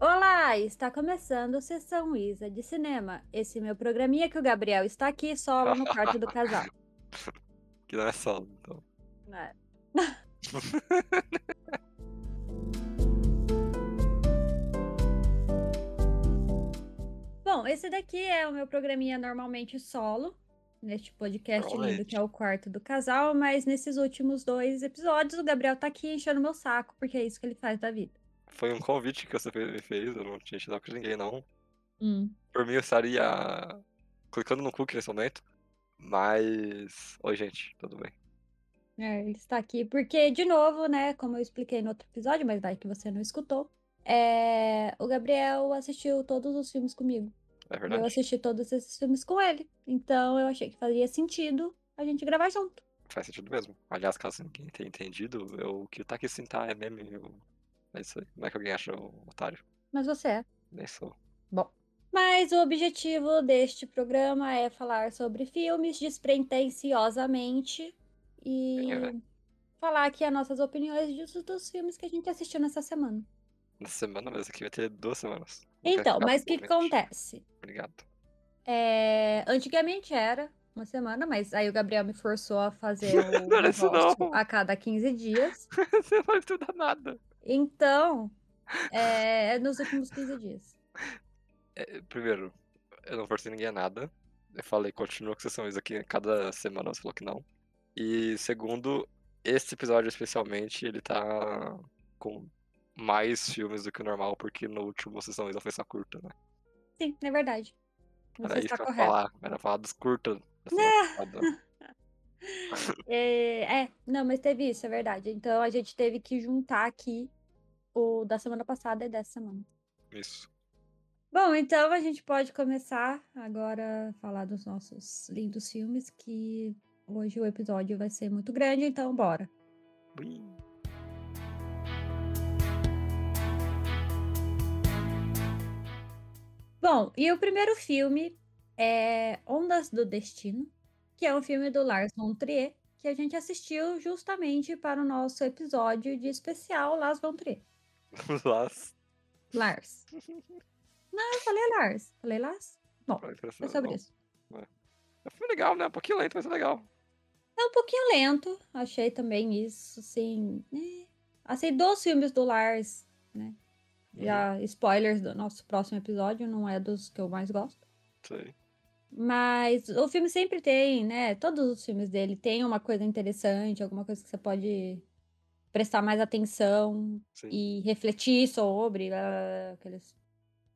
Olá, está começando Sessão Isa de Cinema. Esse meu programinha que o Gabriel está aqui solo no quarto do casal. Que não é solo, então. É. Bom, esse daqui é o meu programinha normalmente solo, neste podcast lindo que é o quarto do casal, mas nesses últimos dois episódios o Gabriel tá aqui enchendo meu saco, porque é isso que ele faz da vida. Foi um convite que você me fez, eu não tinha enchido com ninguém, não. Hum. Por mim, eu estaria clicando no cookie nesse momento. Mas. Oi, gente, tudo bem? É, ele está aqui porque, de novo, né, como eu expliquei no outro episódio, mas vai que você não escutou, é, o Gabriel assistiu todos os filmes comigo. É E eu verdade? assisti todos esses filmes com ele. Então eu achei que fazia sentido a gente gravar junto. Faz sentido mesmo. Aliás, caso ninguém tenha entendido, eu, o que tá aqui sim tá é meme. Eu... É isso aí. Como é que alguém acha o otário? Mas você é. Nem sou. Bom. Mas o objetivo deste programa é falar sobre filmes despretensiosamente e É. falar aqui as nossas opiniões dos, dos filmes que a gente assistiu nessa semana. Na semana, mas aqui vai ter duas semanas. Então, mas o que, que acontece? Obrigado. É, antigamente era uma semana, mas aí o Gabriel me forçou a fazer o Não não. a cada 15 dias. você não vai estudar nada. Então, é, é nos últimos 15 dias. É, primeiro, eu não forcei ninguém a nada. Eu falei, continua com sessões aqui cada semana, você falou que não. E segundo, esse episódio especialmente, ele tá com mais filmes do que o normal, porque no último sessão Isa foi só curta, né? Sim, é verdade. Você Era isso está que eu falar. Era falar dos curtas semana passada. É, é, não, mas teve isso, é verdade. Então a gente teve que juntar aqui o da semana passada e dessa semana. Isso. Bom, então a gente pode começar agora a falar dos nossos lindos filmes, que hoje o episódio vai ser muito grande, então bora. Ui. Bom, e o primeiro filme é Ondas do Destino, que é um filme do Lars von Trier, que a gente assistiu justamente para o nosso episódio de especial Lars von Trier. Las. Lars. Não, eu falei Lars. Falei Lars? Bom, Foi é sobre isso. É um filme legal, né? Um pouquinho lento, mas é legal. É um pouquinho lento, achei também isso, assim. né? Assim, dos filmes do Lars, né? Já spoilers do nosso próximo episódio, não é dos que eu mais gosto. Mas o filme sempre tem, né? Todos os filmes dele tem uma coisa interessante, alguma coisa que você pode prestar mais atenção Sim. e refletir sobre, ah, aqueles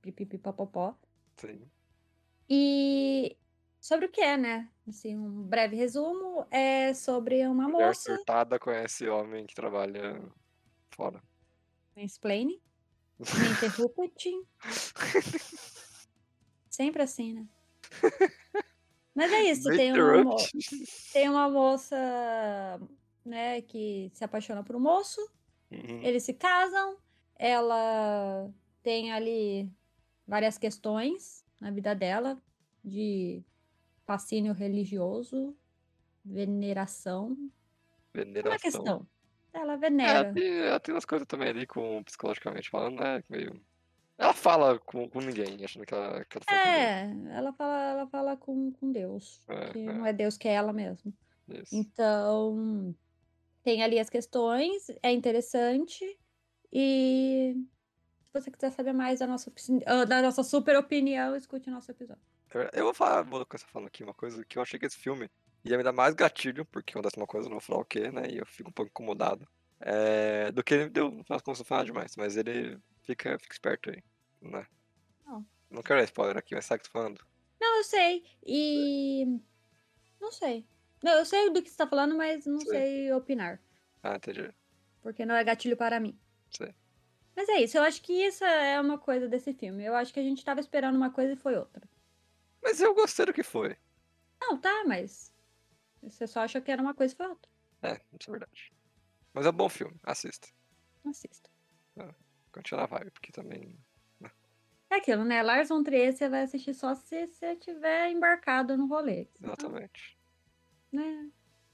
pipipipopopó. Sim. E sobre o que é, né? Assim, um breve resumo é sobre uma Mulher moça, surtada conhece homem que trabalha fora. mansplaining, me interrupting, sempre assim, né? Mas é isso, tem uma, tem uma moça, né, que se apaixona por um moço, Uhum. eles se casam, ela tem ali várias questões na vida dela de fascínio religioso, veneração. Uma Veneração. questão. Ela É, venera. ela tem, ela tem umas coisas também ali com psicologicamente falando, né? Meio. Ela fala com, com ninguém, achando que ela, que ela tá com É, ela fala, ela fala com, com Deus, É, que é. não é Deus que é ela ninguém. Isso. Então, tem ali as questões, é interessante. E se você quiser saber mais da nossa, ah, da nossa super opinião, escute o nosso episódio. Eu vou falar, vou começar falando aqui uma coisa que eu achei que esse filme ia me dar mais gatilho, porque acontece uma coisa, eu não vou falar o quê, né? E eu fico um pouco incomodado. É, do que ele me deu, no final das foi nada demais, mas ele fica, fica esperto aí, né? Não. Não quero dar spoiler aqui, mas sabe o que eu tô falando? Não, eu sei. E. Não sei. Não, eu sei do que você tá falando, mas não Sei. sei opinar. Ah, entendi. Porque não é gatilho para mim. Sei. Mas é isso, eu acho que isso é uma coisa desse filme. Eu acho que a gente tava esperando uma coisa e foi outra. Mas eu gostei do que foi. Não, tá, mas. Você só acha que era uma coisa e foi outra. É, isso é verdade. Mas é um bom filme, assista. Assista. Continua na vibe, porque também. É aquilo, né? Lars von Trier você vai assistir só se você tiver embarcado no rolê. Exatamente. Né?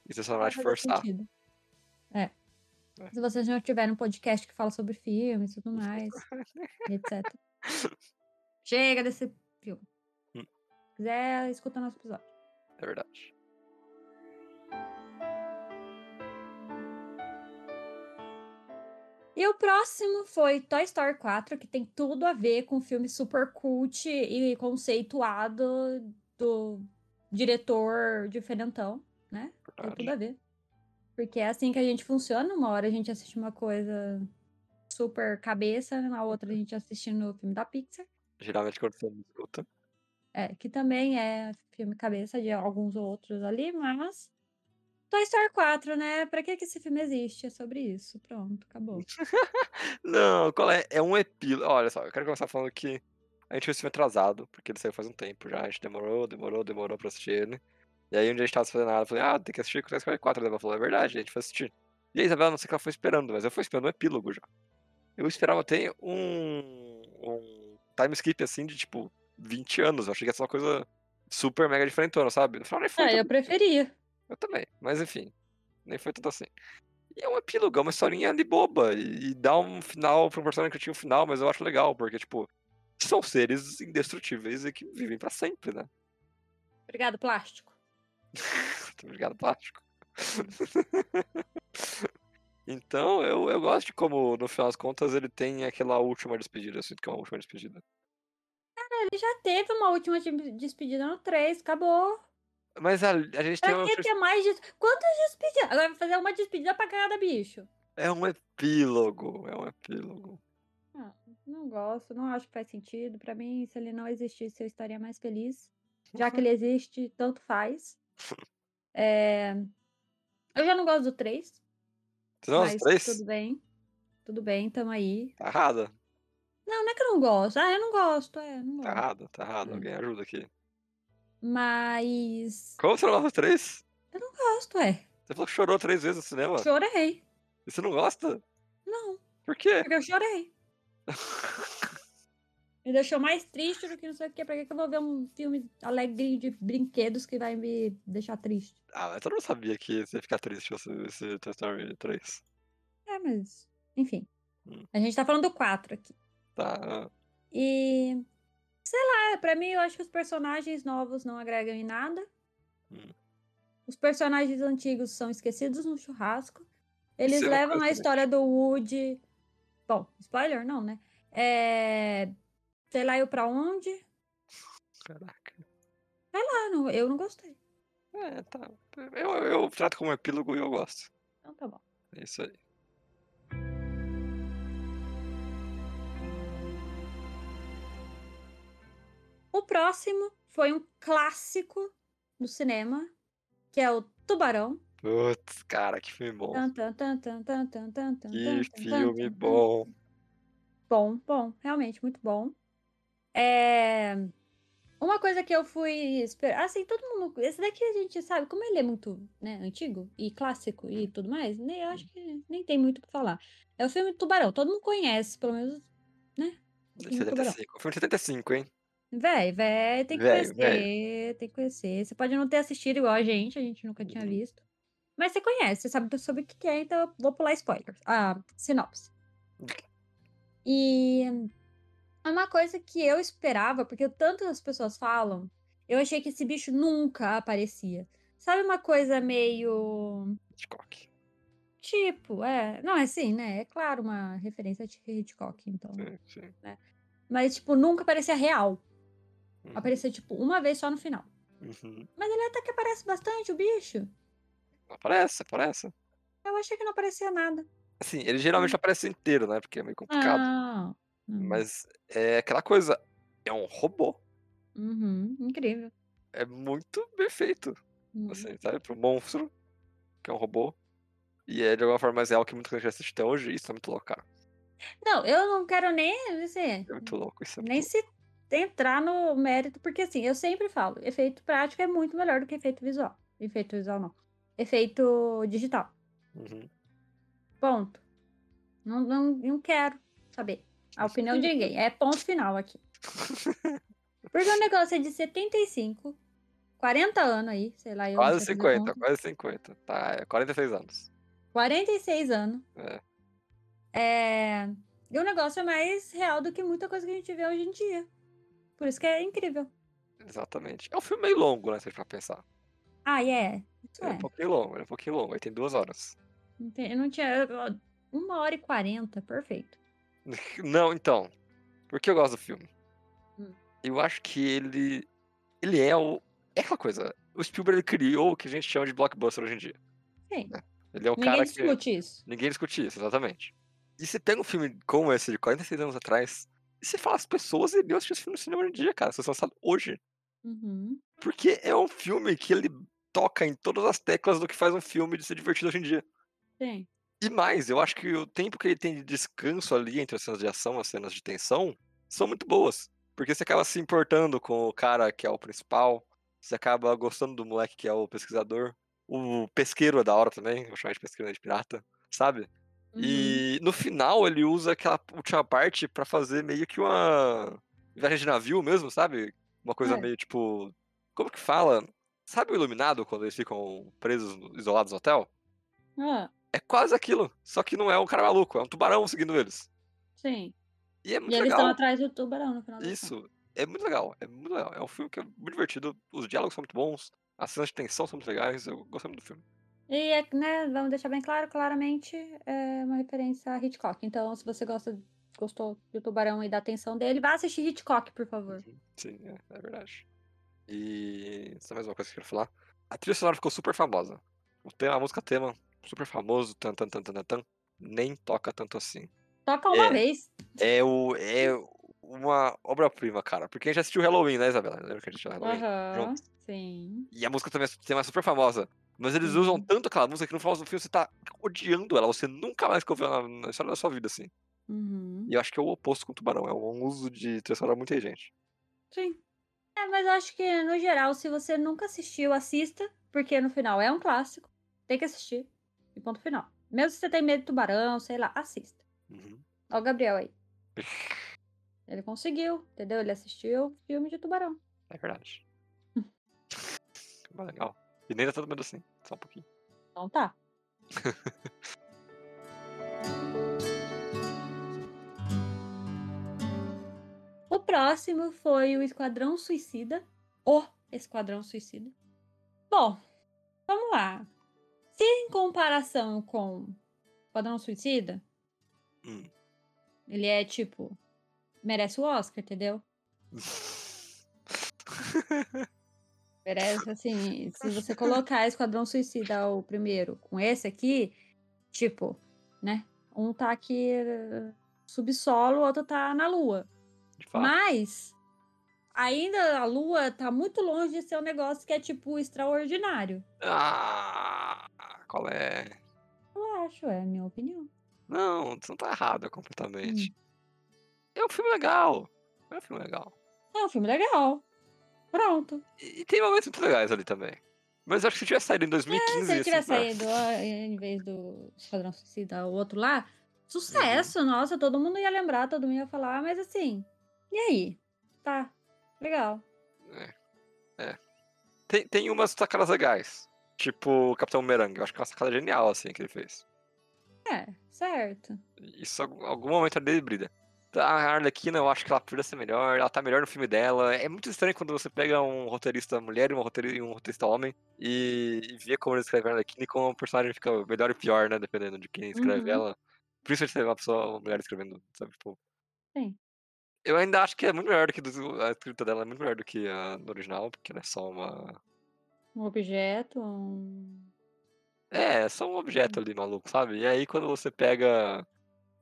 E você só vai te forçar. sentido. Se vocês não tiverem um podcast que fala sobre filmes e tudo mais, etc. Chega desse filme. Hum. Se quiser, escuta nosso episódio. É verdade. E o próximo foi Toy Story 4, que tem tudo a ver com o filme super cult e conceituado do diretor diferentão, né? Tem tudo verdade. a ver. Porque é assim que a gente funciona. Uma hora a gente assiste uma coisa super cabeça, na outra a gente assiste no filme da Pixar. Geralmente quando você escuta. É, que também é filme cabeça de alguns outros ali, mas. Toy Story 4, né? Pra que, que esse filme existe? É sobre isso. Pronto, acabou. Não, qual é? É um epílogo. Olha só, eu quero começar falando que a gente viu esse filme atrasado, porque ele saiu faz um tempo já. A gente demorou, demorou, demorou pra assistir ele. E aí um dia a gente tava fazendo nada, eu falei, ah, tem que assistir Toy Story 4. A Isabela falou, é verdade, a gente foi assistir. E a Isabela, não sei o que ela foi esperando, mas eu fui esperando um epílogo já. Eu esperava ter um, um time skip assim de tipo 20 anos. Eu achei que ia ser uma coisa super mega diferentona, sabe? No final nem foi. Ah, eu preferia. Eu também, mas enfim, nem foi tudo assim. E é um epílogo, é uma historinha de boba. E, e dá um final pra um personagem que tinha um final, mas eu acho legal, porque, tipo, são seres indestrutíveis e que vivem pra sempre, né? Obrigado, plástico. Obrigado, plástico. então, eu, eu gosto de como, no final das contas, ele tem aquela última despedida. Eu sinto que é uma última despedida. Ele já teve uma última de- despedida no 3, acabou. Mas a, a gente tem Pra uma. que ter mais des... Quantas despedidas? Agora vai fazer uma despedida pra cada bicho. É um epílogo. É um epílogo. Ah, não gosto, não acho que faz sentido. Pra mim, se ele não existisse, eu estaria mais feliz. Já que ele existe, tanto faz. É, Eu já não gosto do 3, Você não, os mas três? tudo bem. Tudo bem, tamo aí. Tá errada. Não, não é que eu não gosto. Ah, eu não gosto, é, não Tá gosto. errado, tá errado. Hum. Alguém ajuda aqui. Mas. Como você não gosta três? Gosto, é. Você falou que chorou três vezes no cinema. Chorei. E você não gosta? Não, Por quê? porque eu chorei. Me deixou mais triste do que não sei o que. Pra que eu vou ver um filme alegre de brinquedos que vai me deixar triste? ah, mas todo mundo sabia que você ia ficar triste se você esse Toy Story 3. É, mas. Enfim. Hum. A gente tá falando do 4 aqui. Tá. E. Sei lá, pra mim eu acho que os personagens novos não agregam em nada. Hum. Os personagens antigos são esquecidos no churrasco. Eles Isso é levam coisa a história do Woody. Bom, spoiler não, né? É. Sei lá eu pra onde. Caraca. Ah, não, eu não gostei. É, tá. Eu, eu trato como epílogo e eu gosto. Então tá bom. É isso aí. O próximo foi um clássico do cinema, que é o Tubarão. Putz, cara, que filme bom. Tan, tan, tan, Que filme bom. Bom, bom, realmente muito bom. É... Uma coisa que eu fui esperar, assim, todo mundo, esse daqui a gente sabe, como ele é muito, né, antigo e clássico e tudo mais, nem, eu acho que nem tem muito o que falar. É o filme Tubarão, todo mundo conhece, pelo menos, né? Filme Tubarão. 75. Filme de 75, hein? Véi, véi, tem que Véi, conhecer, tem que conhecer. Você pode não ter assistido igual a gente, a gente nunca tinha Uhum. visto. Mas você conhece, você sabe sobre o que é, então eu vou pular spoilers. Ah, sinopse. E é uma coisa que eu esperava, porque tantas pessoas falam, eu achei que esse bicho nunca aparecia. Sabe uma coisa meio. Hitchcock. Tipo, é. Não, é assim, né? É claro, uma referência a Hitchcock, então. Sim, sim. Mas, tipo, nunca parecia real. Uhum. Aparecia, tipo, uma vez só no final. Uhum. Mas ele até que aparece bastante, o bicho. Aparece, aparece. Eu achei que não aparecia nada. Assim, ele geralmente aparece inteiro, né? Porque é meio complicado. Ah, hum. Mas é aquela coisa. É um robô. Uhum, incrível. É muito bem feito. Hum. Assim, sabe? Pro monstro, que é um robô. E é de alguma forma mais real que muita gente assiste até hoje. Isso é muito louco, cara. Não, eu não quero nem dizer, É muito louco. Isso é nem louco. Entrar no mérito, porque assim, eu sempre falo, efeito prático é muito melhor do que efeito visual. Efeito visual não. Efeito digital. Uhum. Ponto. Não, não, não quero saber a opinião de ninguém. É ponto final aqui. Porque o negócio é de 75, 40 anos aí, sei lá. Quase sei fazer 50, conta. quase 50. Tá, é 46 anos. 46 anos. É. É... E o negócio é mais real do que muita coisa que a gente vê hoje em dia. Por isso que é incrível. Exatamente. É um filme meio longo, né? Se a gente for pensar. Ah, é. Isso Ele é é. um pouquinho longo, é um pouquinho longo. Ele tem duas horas. Tem- Eu não tinha. Uma hora e quarenta, perfeito. Não, então. Por que eu gosto do filme? Hum. Eu acho que ele. Ele é o. É aquela coisa. O Spielberg criou o que a gente chama de blockbuster hoje em dia. Sim. Ele é o Ninguém cara que. discute isso. Ninguém discute isso, exatamente. E você pega um filme como esse, de 46 anos atrás, você fala, as pessoas iriam assistir esse filme no cinema hoje em dia, cara. Se fosse lançado hoje. Uhum. Porque é um filme que ele toca em todas as teclas do que faz um filme de ser divertido hoje em dia. Sim. E mais, eu acho que o tempo que ele tem de descanso ali entre as cenas de ação, as cenas de tensão, são muito boas. Porque você acaba se importando com o cara que é o principal, você acaba gostando do moleque que é o pesquisador. O pesqueiro é da hora também, vou chamar de pesqueiro não é de pirata, sabe? Uhum. E no final ele usa aquela última parte pra fazer meio que uma viagem de navio mesmo, sabe? Uma coisa É. meio tipo. Como que fala? Sabe o iluminado quando eles ficam presos, isolados no hotel? Ah, É quase aquilo. Só que não é um cara maluco, é um tubarão seguindo eles. sim. E é E eles estão atrás do tubarão no final. Isso. É muito legal. É muito legal. É um filme que é muito divertido. Os diálogos são muito bons. As cenas de tensão são muito legais. Eu gosto muito do filme. E, é, né, vamos deixar bem claro, claramente é uma referência a Hitchcock. Então, se você gosta, gostou do Tubarão e da atenção dele, vá assistir Hitchcock, por favor. Sim, é, é verdade. E. Só mais uma coisa que eu quero falar. A trilha sonora ficou super famosa. O tema, a música tema, super famoso, tan tan tan tan tan, nem toca tanto assim. Toca uma É. vez. É o. É uma obra-prima, cara. Porque a gente assistiu Halloween, né, Isabela? Lembra que a gente assistiu Halloween? Aham, juntos? sim. E a música também é tema super famosa. Mas eles usam Uhum. tanto aquela música que no final do filme você tá odiando ela. Você nunca mais ouviu ela na história da sua vida, assim. Uhum. E eu acho que é o oposto com o Tubarão. É um uso de trilha sonora muito gente. Sim. É, mas eu acho que, no geral, se você nunca assistiu, assista, porque no final é um clássico. Tem que assistir. E ponto final. Mesmo se você tem medo de tubarão, sei lá, assista. Uhum. Ó o Gabriel aí. Ele conseguiu, entendeu? Ele assistiu filme de tubarão. É verdade. Legal. E nem dá tanto medo assim. Só um pouquinho. Então tá. o próximo foi o Esquadrão Suicida. O Esquadrão Suicida. Bom, vamos lá. Se em comparação com Esquadrão Suicida, Hum. ele é tipo. Merece o Oscar, entendeu? Merece, assim, se você colocar Esquadrão Suicida o primeiro com esse aqui, tipo, né? Um tá aqui eh, subsolo, o outro tá na lua. Mas ainda a lua tá muito longe de ser um negócio que é tipo extraordinário. Ah, qual é? Eu acho, é a minha opinião. Não, você não tá errado Hum. completamente. É um filme legal. É um filme legal. É um filme legal. Pronto. E, e tem momentos muito legais ali também. Mas acho que se tivesse saído em 2015... É, Se ele tivesse melhor. saído em vez do Esquadrão Suicida, o outro lá, sucesso, nossa, todo mundo ia lembrar, todo mundo ia falar, mas assim, e aí? Tá, legal. Tem, tem umas sacadas legais. Tipo o Capitão Merengue. Eu acho que é uma sacada genial, assim, que ele fez. É, certo. Isso, em algum momento dele brilha. A Arlequina, eu acho que ela podia ser melhor, ela tá melhor no filme dela. É muito estranho quando você pega um roteirista mulher e um roteirista, um roteirista homem e, e vê como ele escreve a Arlequina e como o personagem fica melhor e pior, né? Dependendo de quem escreve Uhum. ela. Principalmente se é uma pessoa, uma mulher escrevendo, sabe? Tipo, Sim. eu ainda acho que é muito melhor do que do- a escrita dela, é muito melhor do que a do original, porque ela é só uma. Um objeto, um... É, é só um objeto ali maluco, sabe? E aí quando você pega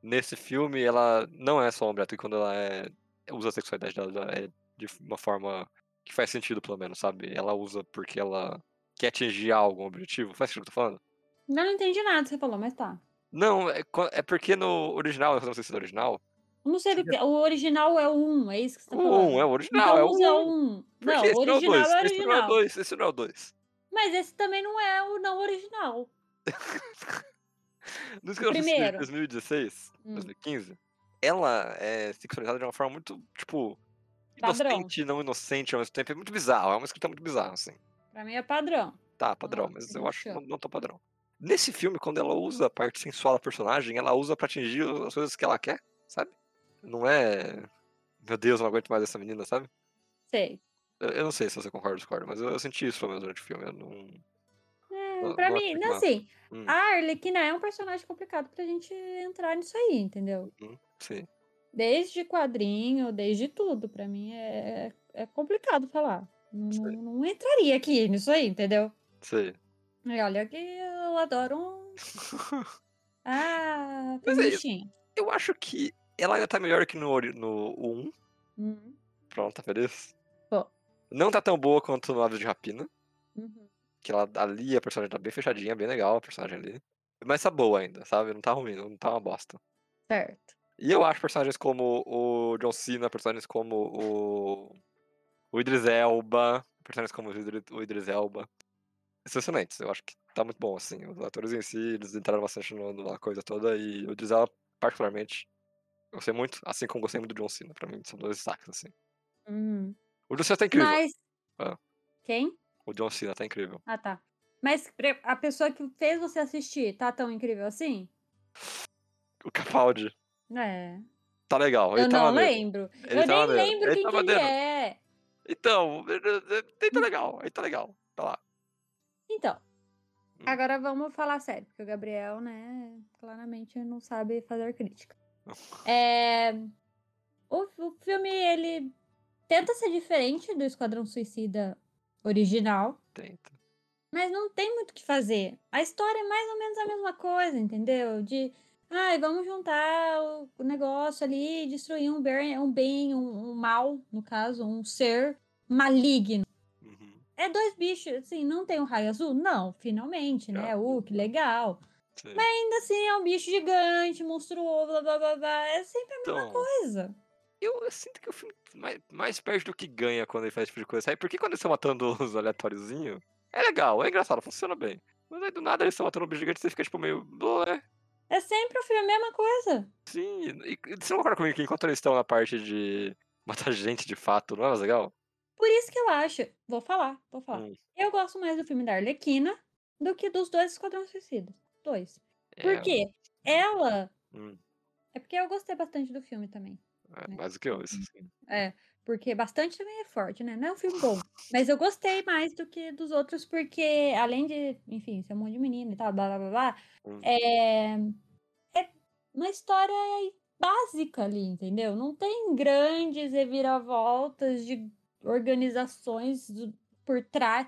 nesse filme, ela não é só um objeto, e quando ela é. usa a sexualidade dela ela é de uma forma que faz sentido, pelo menos, sabe? Ela usa porque ela quer atingir algo, um objetivo. Faz sentido o que eu tô falando? Eu não entendi nada que você falou, mas tá. Não, é, é porque no original, eu não sei se é do original. Não sei, o original é o 1, é isso que você tá O falando? 1 é o original, então é o usa 1. o 1. Por Não, o não é o original 2? é Esse não é o original. 2, esse não é o 2. Mas esse também não é o não original. No Esquadrão Suicida de primeiro. 2016, Hum. 2015, ela é sexualizada de uma forma muito, tipo, Padrão. inocente e não inocente ao mesmo tempo. É muito bizarro, é uma escrita muito bizarra, assim. Pra mim é padrão. Tá, padrão, Nossa, mas eu acho que não, não tão padrão. Nesse filme, quando ela usa a parte sensual da personagem, ela usa pra atingir as coisas que ela quer, sabe? Não é. Meu Deus, eu não aguento mais essa menina, sabe? Sei. Eu, eu não sei se você concorda ou discorda, mas eu, eu senti isso pelo menos durante o filme. Eu não. É, pra mim, não, assim, Hum, a Arlequina é um personagem complicado pra gente entrar nisso aí, entendeu? hum, sim. Desde quadrinho, desde tudo. Pra mim é, é complicado falar. Não, não entraria aqui nisso aí, entendeu? Sei. E olha que eu adoro um. Ah, é isso. feministinha. Eu acho que ela ainda tá melhor que no, no 1. Uhum. Pronto, tá feliz? Tô. Não tá tão boa quanto no Aves de Rapina. Uhum. Que ela, ali a personagem tá bem fechadinha, bem legal a personagem ali. Mas tá boa ainda, sabe? Não tá ruim, não tá uma bosta. Certo. E eu acho personagens como o John Cena, personagens como o. O Idris Elba, personagens como o Idri- o Idris Elba. Excelentes, eu acho que tá muito bom, assim. Os atores em si, eles entraram bastante na coisa toda e o Idris Elba, particularmente, eu gostei muito, assim como gostei muito do John Cena. Pra mim, são dois destaques, assim. Uhum. O John Cena tá incrível. Mas. Ah. Quem? O John Cena tá incrível. Ah, tá. Mas a pessoa que fez você assistir tá tão incrível assim? O Capaldi É. tá legal. Ele Eu tá não maneiro. lembro. Ele eu tá nem maneiro. lembro Ele quem tá que ele é. Então, ele tá legal. Ele tá legal. Tá lá. Então, Hum. agora vamos falar sério, porque o Gabriel, né, claramente não sabe fazer crítica. É, o, o filme, ele tenta ser diferente do Esquadrão Suicida original, Tenta. mas não tem muito o que fazer. A história é mais ou menos a mesma coisa, entendeu? De, ai, vamos juntar o, negócio ali, e destruir um bem, um, bem um, um mal, no caso, um ser maligno. Uhum. É dois bichos, assim, não tem um raio azul? Não, finalmente, né? Uh, que legal. Sim. Ainda assim, é um bicho gigante, monstruoso, blá blá blá blá. É sempre a mesma Então, coisa. Eu, eu sinto que o filme mais, mais perde do que ganha quando ele faz esse tipo de coisa. Sabe? Porque quando eles estão matando os aleatóriozinhos, é legal, é engraçado, funciona bem. Mas aí do nada eles estão matando um bicho gigante e você fica tipo meio. "Blé". É sempre o filme a mesma coisa. Sim, e, e você não concorda comigo que enquanto eles estão na parte de matar gente de fato, não é mais legal? Por isso que eu acho. Vou falar, vou falar. Hum, Eu gosto mais do filme da Arlequina do que dos dois Esquadrões Suicidas. Dois. Por é, quê? Ela. hum, É porque eu gostei bastante do filme também. É mais do que eu, isso sim. É, porque bastante também é forte, né? Não é um filme bom. Mas eu gostei mais do que dos outros, porque além de, enfim, ser um monte de menino e tal, blá blá blá blá, Hum. é, é uma história básica ali, entendeu? Não tem grandes reviravoltas de organizações por trás.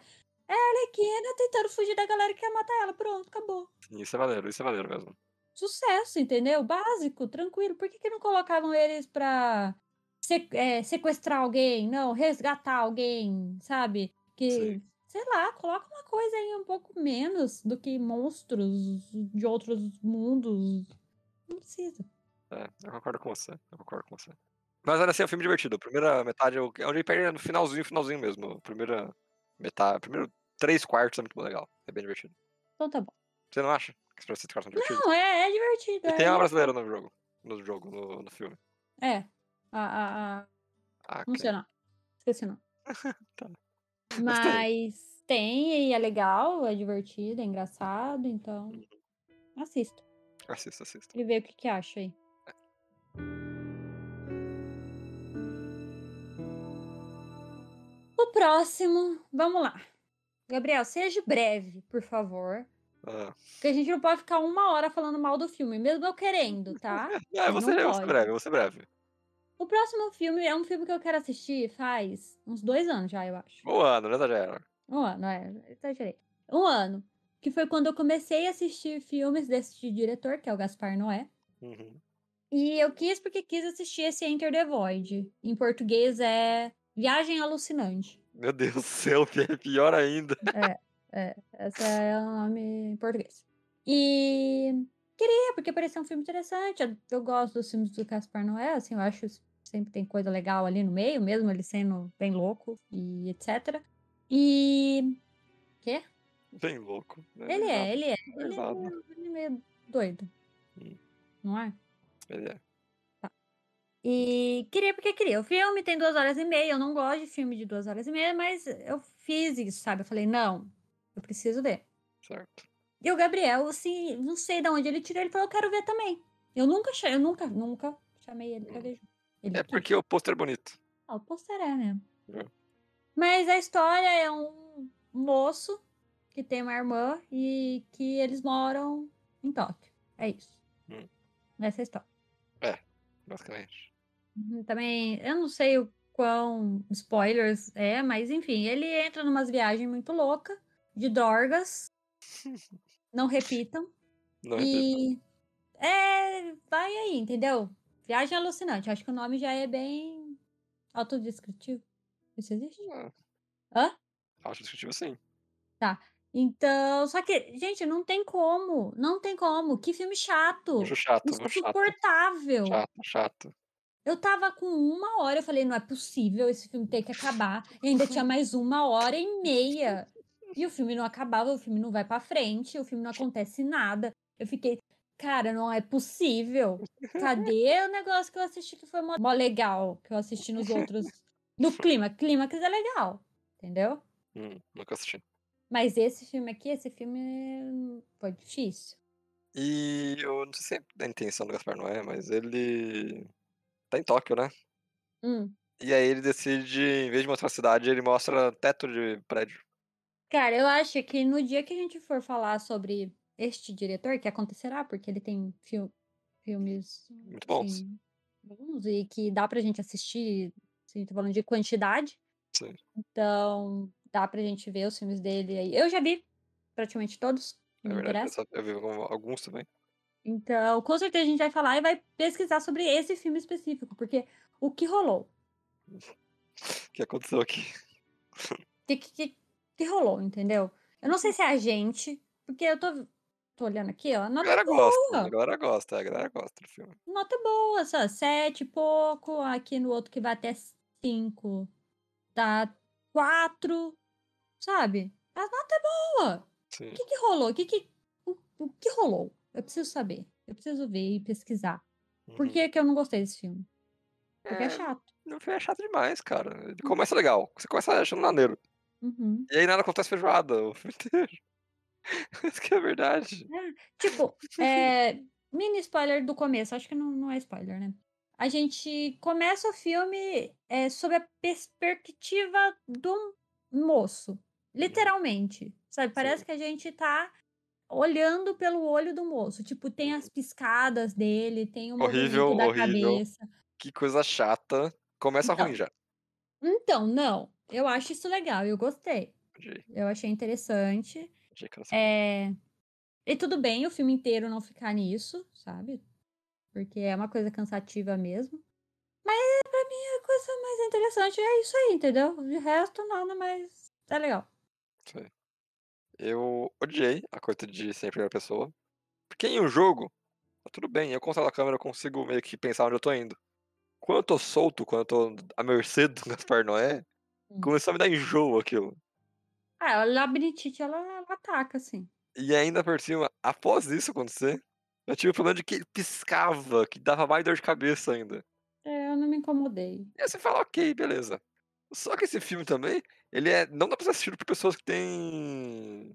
É a Arlequina tentando fugir da galera que quer matar ela. Pronto, acabou. Isso é maneiro, isso é maneiro mesmo. Sucesso, entendeu? Básico, tranquilo. Por que, que não colocavam eles pra se- é, sequestrar alguém? Não, resgatar alguém, sabe? Que, Sim. sei lá, coloca uma coisa aí um pouco menos do que monstros de outros mundos. Não precisa. É, eu concordo com você, eu concordo com você. Mas ainda assim é um filme divertido. A primeira metade é o- é onde ele perde no finalzinho, finalzinho mesmo. A primeira metade, primeiro três quartos é muito legal. É bem divertido. Então tá bom. Você não acha esses são divertidos? Não, é, é divertido. E é tem uma brasileira no jogo. No jogo, no, no filme. É. A, a, a... Não sei não. Esqueci não. Tá. Mas tem e é legal, é divertido, é engraçado, então assista Assista, assista. e vê o que, que acha aí. O próximo, vamos lá. Gabriel, seja breve, por favor. Ah, Porque a gente não pode ficar uma hora falando mal do filme, mesmo eu querendo, tá? ah, eu vou Não ser, eu vou ser breve, eu vou ser breve. O próximo filme é um filme que eu quero assistir faz uns dois anos já, eu acho. Um ano, né, Tagera? Um ano, é, exagerei. Um ano. Que foi quando eu comecei a assistir filmes desse diretor, que é o Gaspar Noé. Uhum. E eu quis porque quis assistir esse Enter the Void. Em português é Viagem Alucinante. Meu Deus do céu, que é pior ainda. É, esse é o nome em português. E queria, porque parecia um filme interessante. Eu, eu gosto dos filmes do Gaspar Noé, assim, eu acho que sempre tem coisa legal ali no meio, mesmo ele sendo bem louco e etc. E. Quê? Bem louco. né? Ele é, ele é. Ele é, meio, ele é meio doido. Hum. Não é? Ele é. E queria porque queria. O filme tem duas horas e meia. Eu não gosto de filme de duas horas e meia, mas eu fiz isso, sabe? Eu falei, não, eu preciso ver. Certo. E o Gabriel, assim, não sei de onde ele tirou, ele falou, eu quero ver também. Eu nunca, eu nunca, nunca chamei ele pra ver junto. Ele É porque o pôster é bonito. Ah, o pôster é mesmo. É. Mas a história é um moço que tem uma irmã e que eles moram em Tóquio. É isso. Hum. Essa é a história. Basicamente. Uhum, Também, eu não sei o quão spoilers é, mas enfim, ele entra numas viagens muito loucas, de drogas. Não repitam. Não. E é, vai aí, entendeu? Viagem alucinante. Acho que o nome já é bem autodescritivo. Isso existe? Ah, Hã? Discutível sim. Então, só que, gente, não tem como. Não tem como. Que filme chato. Acho chato. Insuportável. Chato, chato. Eu tava com uma hora, eu falei, não é possível esse filme ter que acabar. E ainda tinha mais uma hora e meia. E o filme não acabava, o filme não vai pra frente, o filme não acontece nada. Eu fiquei, cara, não é possível. Cadê o negócio que eu assisti que foi mó, mó legal, que eu assisti nos outros. No clima, clímax é legal, entendeu? Hum, nunca assisti. Mas esse filme aqui, esse filme foi difícil. E eu não sei se é a intenção do Gaspar Noé, mas ele tá em Tóquio, né? Hum. E aí ele decide, em vez de mostrar a cidade, ele mostra teto de prédio. Cara, eu acho que no dia que a gente for falar sobre este diretor, que acontecerá, porque ele tem fil- filmes Muito bons. assim, bons e que dá pra gente assistir, assim, tô falando de quantidade, Sim. então dá pra gente ver os filmes dele aí. Eu já vi praticamente todos, É verdade, eu, eu vi alguns também. Então, com certeza a gente vai falar e vai pesquisar sobre esse filme específico, porque o que rolou? O que aconteceu aqui? O que, que, que- rolou, entendeu? Eu não sei se é a gente, porque eu tô, tô olhando aqui, ó, a A nota galera é gosta, boa. a galera gosta, a galera gosta do filme. Nota boa, só sete e pouco. Aqui no outro que vai até cinco. Tá quatro. Sabe? A nota é boa. Sim. O que, que rolou? O que, que, o, o que rolou? Eu preciso saber. Eu preciso ver e pesquisar. Por Uhum. que, que eu não gostei desse filme? Porque é, É, chato. no filme é chato demais, cara. Ele começa legal. Você começa achando maneiro. Uhum. E aí nada acontece feijoada o filme inteiro. Isso que é verdade. Tipo, é, mini spoiler do começo. Acho que não, não é spoiler, né? A gente começa o filme é, sob a perspectiva do moço. Literalmente. Sabe? Parece que a gente tá olhando pelo olho do moço. Tipo, tem as piscadas dele, tem o Horrível, movimento da horrível. cabeça. Que coisa chata. Começa Então. ruim já. Então, não. Eu acho isso legal. Eu gostei. Eu achei interessante. É... E tudo bem o filme inteiro não ficar nisso, sabe? Porque é uma coisa cansativa mesmo. Mas pra mim a coisa mais interessante é isso aí, entendeu? De resto, nada mais. É legal. Sei. Eu odiei a coisa de ser em primeira pessoa. Porque em um jogo, tá tudo bem. Eu controlo a câmera, eu consigo meio que pensar onde eu tô indo. Quando eu tô solto, quando eu tô à mercê do Gaspar Noé. Começou a me dar enjoo aquilo. Ah, a labirintite, ela, ela ataca, assim. E ainda por cima, após isso acontecer, eu tive o problema de que ele piscava, que dava mais dor de cabeça ainda. É, eu não me incomodei. E aí você fala, ok, beleza. Só que esse filme também, ele é. Não dá pra ser assistido por pessoas que têm.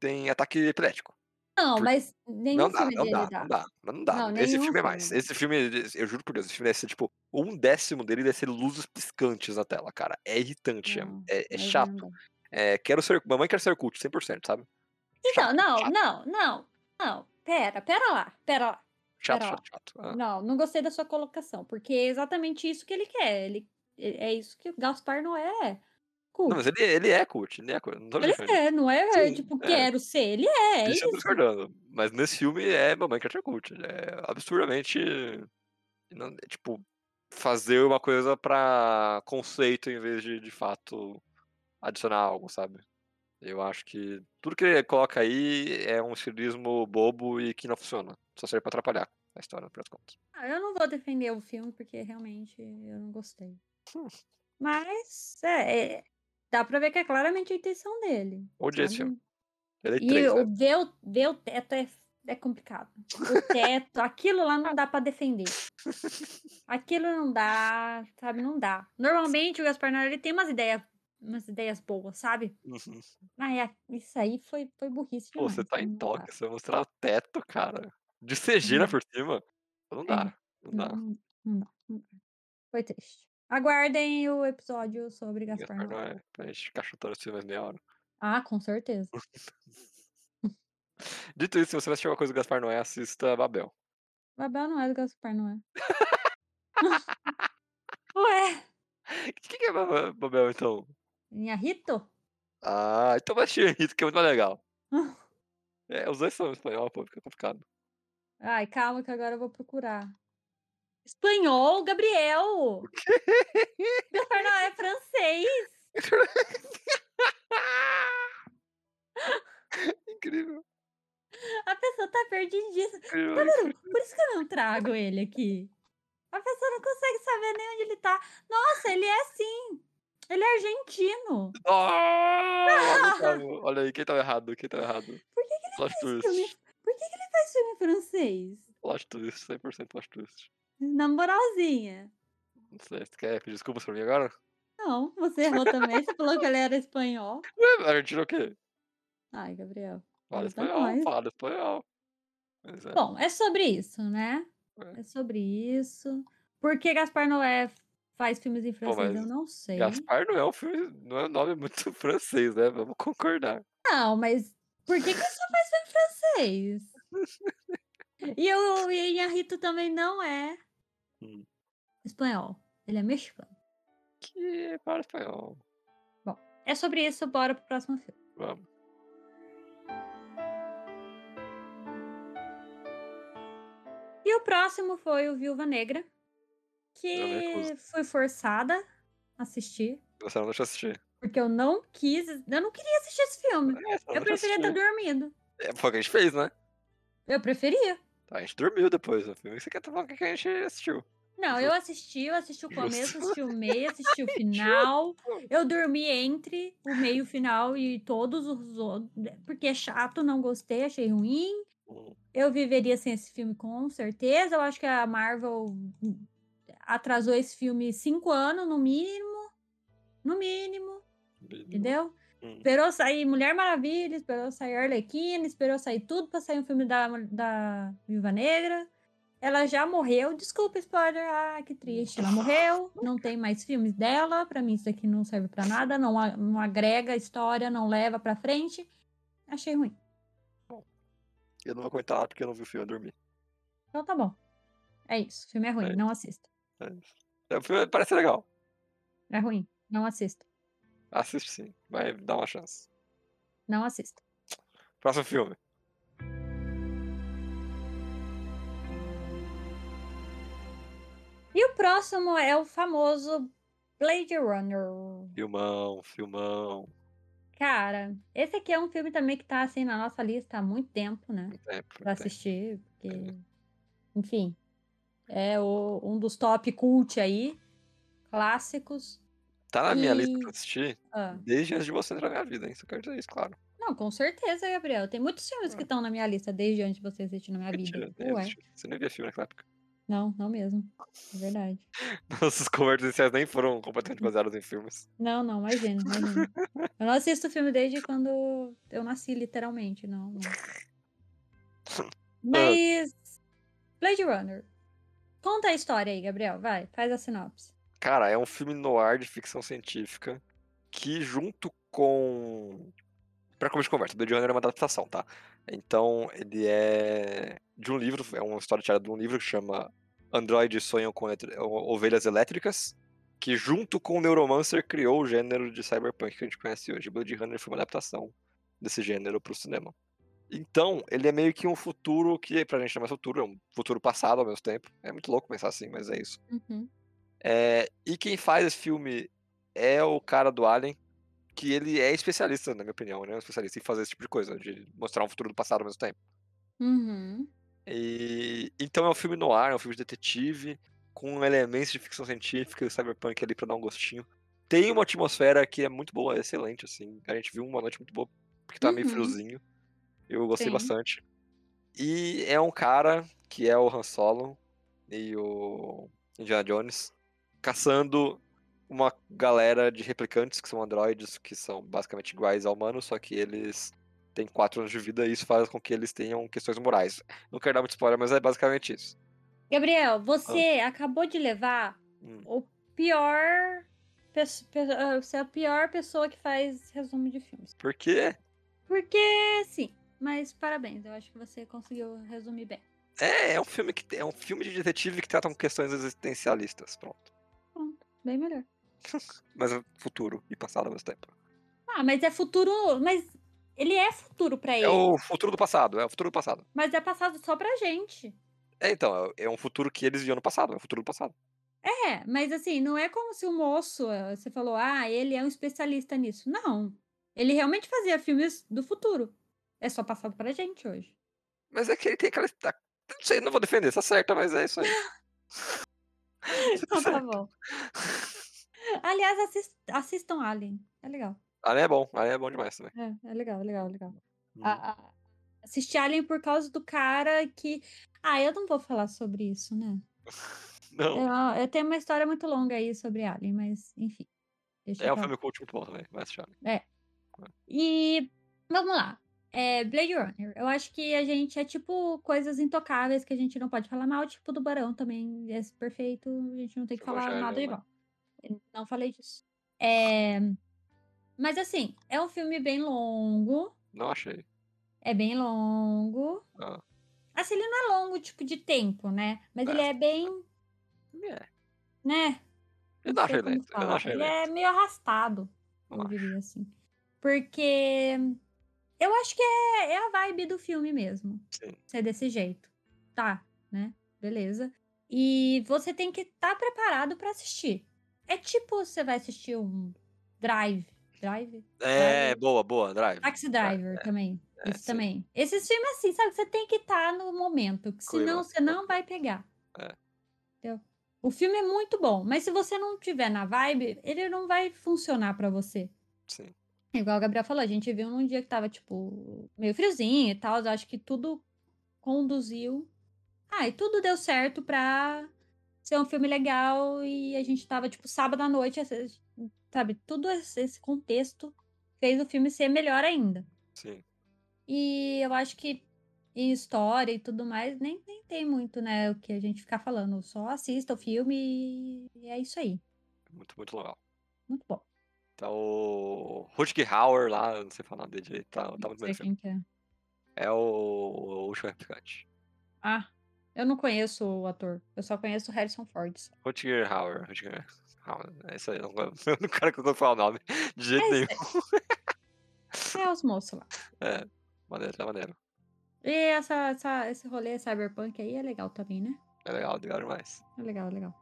têm ataque epilético. Não, Por- mas nenhum Não dá, filme não dele dá, dá. não dá, mas não dá. Não, esse nenhum filme é mais. Esse filme, eu juro por Deus, esse filme deve ser tipo, um décimo dele deve ser luzes piscantes na tela, cara. É irritante, é- Não, é, é mas chato. não dá. É, quero ser. Mamãe quer ser cult, 100%, sabe? Então, Chato, não, chato, não, não, não. Pera, pera lá, pera lá. chato, pera lá. chato, chato. Ah, Não, não gostei da sua colocação, porque é exatamente isso que ele quer. Ele, é é isso que o Gaspar não é. Não, Cult. mas ele, ele é cult, ele é cult. Não Ele é, não é Sim, tipo, é. quero ser. Ele é, é Isso eu tô isso. discordando. Mas nesse filme é Mamãe Quer Ser Cult. ele É absurdamente. não- é, tipo, fazer uma coisa pra conceito em vez de, de fato, adicionar algo, sabe? Eu acho que tudo que ele coloca aí é um estilismo bobo e que não funciona. Só serve pra atrapalhar a história, no final das contas. Ah, eu não vou defender o filme, porque realmente eu não gostei. Hum. Mas, é, é, dá pra ver que é claramente a intenção dele. Odiei esse filme. Ele é E três, o, né? ver, o, ver o teto é, é complicado. O teto, aquilo lá não dá pra defender. Aquilo não dá, sabe? Não dá. Normalmente o Gaspar Noé ele tem umas ideias umas ideias boas, sabe? Uhum. Ah, é, isso aí foi, foi burrice Pô, você demais. tá em não dá. toque, você vai mostrar o teto, cara. De CG por cima. Não É, dá, não Não, dá. não, não dá, não dá. Foi triste. Aguardem o episódio sobre Gaspar Gaspar Noé. Noé, pra gente ficar chutando esse filme mais meia hora. Ah, com certeza. Dito isso, se você vai assistir alguma coisa do Gaspar Noé, assista Babel. Babel não é do Gaspar Noé. Ué, O que, que é Ba- Babel, então? Inharrito? Ah, então vai assistir Henrito, que é muito mais legal. É, os dois são espanhol, pô, fica complicado. Ai, calma que agora eu vou procurar. Espanhol, Gabriel! Gaspar Noé é francês! Incrível, A pessoa tá perdidíssima. Tá vendo? Por isso que eu não trago ele aqui. A pessoa não consegue saber nem onde ele tá. Nossa, ele é sim. Ele é argentino. Ah, lamentável. Olha aí, quem tava errado, quem tava errado. Por que, que ele Plot faz filme? Por que, que ele faz filme francês? plot twist, 100% plot twist. Na moralzinha. Não sei, você quer pedir desculpas pra mim agora? Não, você errou também. Você falou que ele era espanhol. Ué, Argentina é o quê? Ai, Gabriel. Fala espanhol, nós. fala espanhol. Mas é, Bom, é sobre isso, né? É. É sobre isso. Por que Gaspar Noé faz filmes em Pô, francês? mas Eu não sei. Gaspar não é um filme, não é um nome muito francês, né? Vamos concordar. Não, mas por que, que só faz filme em francês? E o Inharrito também não é Hum. espanhol. Ele é mexicano. Que para espanhol. É sobre isso, bora pro próximo filme. Vamos. E o próximo foi o Viúva Negra, que recuso. fui forçada a assistir, Você não deixa eu assistir. porque eu não quis, eu não queria assistir esse filme. É, Eu preferia estar dormindo. É, foi o que a gente fez, né? Eu preferia. A gente dormiu depois do filme. Você quer falar o que a gente assistiu? Não, eu assisti, eu assisti o começo, assisti o meio, assisti o final. Eu dormi entre o meio e o final e todos os outros, porque é chato, não gostei, achei ruim. Eu viveria sem esse filme com certeza. Eu acho que a Marvel atrasou esse filme cinco anos, no mínimo. No mínimo. entendeu? Hum. Esperou sair Mulher Maravilha, esperou sair Arlequina, esperou sair tudo pra sair um filme da, da Viúva Negra. Ela já morreu. Desculpa, spoiler. Ah, que triste. Ela morreu. Não tem mais filmes dela. Pra mim, isso aqui não serve pra nada. Não, não agrega história, não leva pra frente. Achei ruim. Eu não vou comentar lá porque eu não vi o filme, eu dormi. Então tá bom. É isso. O filme é ruim. É Não assista. É isso. É, O filme parece legal. É ruim. Não assista. Assiste sim, vai dar uma chance. Não assista. Próximo filme. E o próximo é o famoso Blade Runner. Filmão, filmão. Cara, esse aqui é um filme também que tá assim na nossa lista há muito tempo, né? Tem tempo, Pra tem. assistir, porque, É. enfim, é o- um dos top cult aí, clássicos. Tá na minha lista pra assistir Ah, desde antes de você entrar na minha vida, hein? Só quero dizer isso, claro. não, com certeza, Gabriel. Tem muitos filmes que Ah. estão na minha lista desde antes de você assistir na minha Mentira, vida. Ué. Você nem via filme naquela época. não, não mesmo. É verdade. Nossas conversas iniciais nem foram completamente baseadas em filmes. Não, não, imagina, imagina. Eu não assisto filme desde quando eu nasci, literalmente, não. não. Mas. Blade Runner. Conta a história aí, Gabriel. Vai, faz a sinopse. Cara, é um filme noir de ficção científica que, junto com. Pra começo de conversa, Blade Runner é uma adaptação, tá? Então, ele é de um livro, é uma história tirada de um livro que chama Androides Sonham com Ovelhas Elétricas, que, junto com o Neuromancer, criou o gênero de cyberpunk que a gente conhece hoje. Blade Runner foi uma adaptação desse gênero pro cinema. Então, ele é meio que um futuro que, pra gente não é mais futuro, é um futuro passado ao mesmo tempo. É muito louco pensar assim, mas é isso. Uhum. É, e quem faz esse filme é o cara do Alien, que ele é especialista, na minha opinião, né? Um especialista em fazer esse tipo de coisa, de mostrar um futuro do passado ao mesmo tempo. Uhum. E então é um filme no ar, é um filme de detetive, com elementos de ficção científica e cyberpunk ali pra dar um gostinho. Tem uma atmosfera que é muito boa, é excelente, assim. A gente viu uma noite muito boa, porque meio Uhum. friozinho. Eu gostei Sim. bastante. E é um cara, que é o Han Solo e o Indiana Jones, caçando uma galera de replicantes que são androides, que são basicamente iguais a humanos, só que eles têm quatro anos de vida e isso faz com que eles tenham questões morais. Não quero dar muito spoiler, mas é basicamente isso. Gabriel, você acabou de levar Hum. o pior. ah, Você é a pior pessoa que faz resumo de filmes. Por quê? Porque, sim. Mas parabéns, eu acho que você conseguiu resumir bem. É, é um filme que é um filme de detetive que trata com questões existencialistas, pronto. Bem melhor. Mas é futuro e passado ao mesmo tempo. Ah, mas é futuro. Mas ele é futuro pra ele. É o futuro do passado, é o futuro do passado. Mas é passado só pra gente. É, então, é é um futuro que eles viam no passado, é o futuro do passado. É, mas assim, não é como se o moço, eh, você falou, ah, ele é um especialista nisso. Não. Ele realmente fazia filmes do futuro. É só passado pra gente hoje. Mas é que ele tem aquela. tá- Não sei, não vou defender, tá certa, mas é isso aí. Então tá bom. Aliás, assis- assistam Alien. É legal. Alien é bom, Alien é bom demais também. É, é legal, é legal, é legal. Hum. A- a- Assisti Alien por causa do cara que. Ah, eu não vou falar sobre isso, né? Não, Eu, eu tenho uma história muito longa aí sobre Alien, mas enfim. Deixa é um filme cult muito bom também, vai assistir. E vamos lá. É, Blade Runner. Eu acho que a gente é tipo coisas intocáveis que a gente não pode falar mal, tipo do Barão também. É perfeito, a gente não tem que falar nada né? igual. Eu Não falei disso. É, Mas assim, é um filme bem longo. Não achei. É bem longo. Ah. Assim, ele não é longo, tipo, de tempo, né? Mas ele É. é bem, É. né? Eu não achei lento, eu não achei Ele lento. é meio arrastado, eu diria assim. Porque eu acho que é, é a vibe do filme mesmo. Sim. Ser desse jeito. Tá, né? Beleza. E você tem que estar preparado pra assistir. É tipo você vai assistir um Drive. Drive? É, Drive. boa, boa, Drive. Taxi Driver também. é, Esse sim. também. Esses filmes assim, sabe? Você tem que estar no momento, que Clima. senão você não vai pegar. É. Entendeu? O filme é muito bom, mas se você não tiver na vibe, ele não vai funcionar pra você. Sim. Igual o Gabriel falou, a gente viu num dia que tava, tipo, meio friozinho e tal. Acho que tudo conduziu. Ah, e tudo deu certo pra ser um filme legal. E a gente tava, tipo, sábado à noite, sabe? Tudo esse esse contexto fez o filme ser melhor ainda. Sim. E eu acho que em história e tudo mais, nem, nem tem muito, né, o que a gente ficar falando. Só assista o filme e é isso aí. Muito, muito legal. Muito bom. Tá o Rutger Hauer lá, não sei falar dele direito, tá, tá muito bem sei quem é. É o, o último replicante. Ah, eu não conheço o ator. Eu só conheço o Harrison Ford. Rutger Hauer. Rutger Hauer. É isso aí, eu não, eu não quero que eu falar o nome de jeito É nenhum. É os moços lá. É, maneiro, tá maneiro. E essa, essa, esse rolê cyberpunk aí é legal também, né? É legal, legal demais. É legal, é legal.